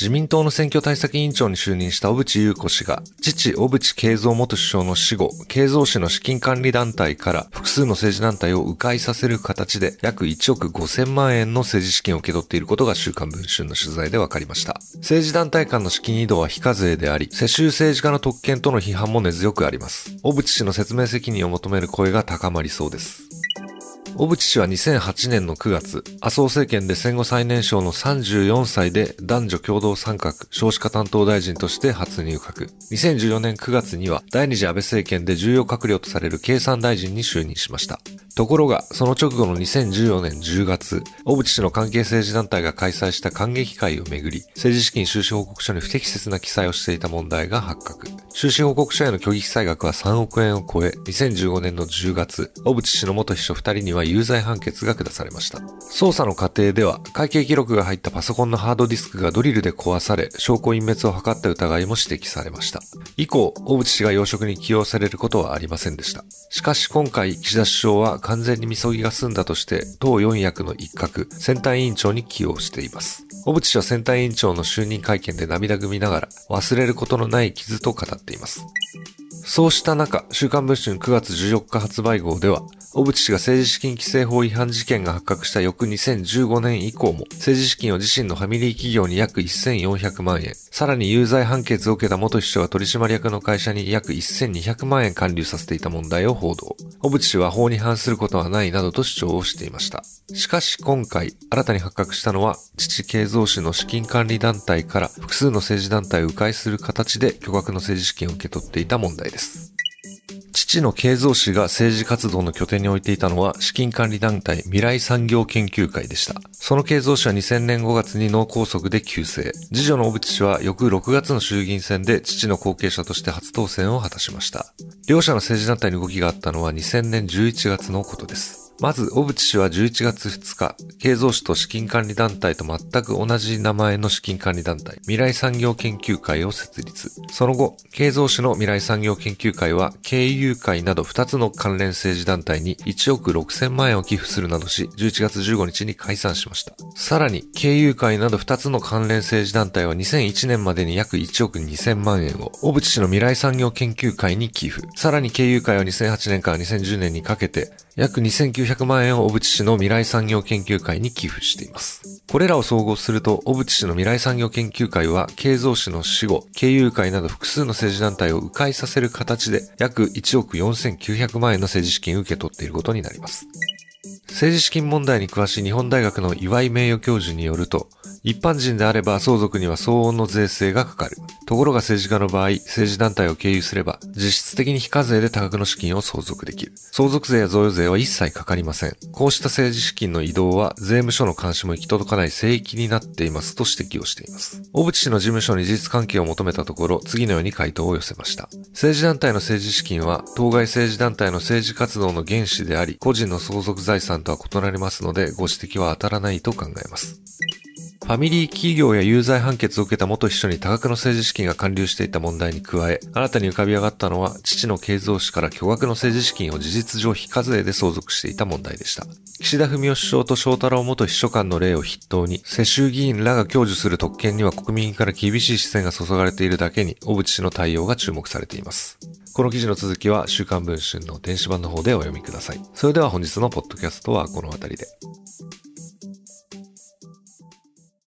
自民党の選挙対策委員長に就任した小渕優子氏が、父小渕恵三元首相の死後、恵三氏の資金管理団体から複数の政治団体を迂回させる形で約1億5000万円の政治資金を受け取っていることが週刊文春の取材で分かりました。政治団体間の資金移動は非課税であり、世襲政治家の特権との批判も根強くあります。小渕氏の説明責任を求める声が高まりそうです。小渕氏は2008年の9月、麻生政権で戦後最年少の34歳で男女共同参画少子化担当大臣として初入閣。2014年9月には第二次安倍政権で重要閣僚とされる経産大臣に就任しました。ところが、その直後の2014年10月、小渕氏の関係政治団体が開催した感激会をめぐり、政治資金収支報告書に不適切な記載をしていた問題が発覚。収支報告書への虚偽記載額は3億円を超え、2015年の10月、小渕氏の元秘書2人には有罪判決が下されました。捜査の過程では、会計記録が入ったパソコンのハードディスクがドリルで壊され、証拠隠滅を図った疑いも指摘されました。以降、小渕氏が要職に起用されることはありませんでした。しかし今回、岸田首相は完全にみそぎが済んだとして、党4役の一角、選対委員長に起用しています。小渕氏は選対委員長の就任会見で涙ぐみながら、忘れることのない傷と語っています。そうした中、週刊文春9月14日発売号では、小渕氏が政治資金規正法違反事件が発覚した翌2015年以降も、政治資金を自身のファミリー企業に約1400万円、さらに有罪判決を受けた元秘書が取締役の会社に約1200万円還流させていた問題を報道。小渕氏は法に反することはないなどと主張をしていました。しかし今回、新たに発覚したのは、父慶三氏の資金管理団体から複数の政治団体を迂回する形で巨額の政治資金を受け取っていた問題です。父の慶三氏が政治活動の拠点に置いていたのは資金管理団体未来産業研究会でした。その慶三氏は2000年5月に脳梗塞で急逝。次女の小渕氏は翌6月の衆議院選で父の後継者として初当選を果たしました。両者の政治団体に動きがあったのは2000年11月のことです。まず、小渕氏は11月2日、経造氏と資金管理団体と全く同じ名前の資金管理団体、未来産業研究会を設立。その後、経造氏の未来産業研究会は、経由会など2つの関連政治団体に1億6000万円を寄付するなどし、11月15日に解散しました。さらに、経由会など2つの関連政治団体は2001年までに約1億2000万円を、小渕氏の未来産業研究会に寄付。さらに経由会は2008年から2010年にかけて、約2900 900万円を小渕氏の未来産業研究会に寄付しています。これらを総合すると、小渕氏の未来産業研究会は、経造氏の死後、経由会など複数の政治団体を迂回させる形で、約1億4900万円の政治資金を受け取っていることになります。政治資金問題に詳しい日本大学の岩井名誉教授によると、一般人であれば相続には相応の税制がかかる。ところが政治家の場合、政治団体を経由すれば、実質的に非課税で多額の資金を相続できる。相続税や贈与税は一切かかりません。こうした政治資金の移動は、税務署の監視も行き届かない聖域になっていますと指摘をしています。小渕氏の事務所に事実関係を求めたところ、次のように回答を寄せました。政治団体の政治資金は、当該政治団体の政治活動の原資であり、個人の相続財産とは異なりますので、ご指摘は当たらないと考えます。ファミリー企業や有罪判決を受けた元秘書に多額の政治資金が還流していた問題に加え、新たに浮かび上がったのは、父の慶三氏から巨額の政治資金を事実上非課税で相続していた問題でした。岸田文雄首相と翔太郎元秘書官の例を筆頭に、世襲議員らが享受する特権には国民から厳しい視線が注がれているだけに、小渕氏の対応が注目されています。この記事の続きは週刊文春の電子版の方でお読みください。それでは本日のポッドキャストはこの辺りで。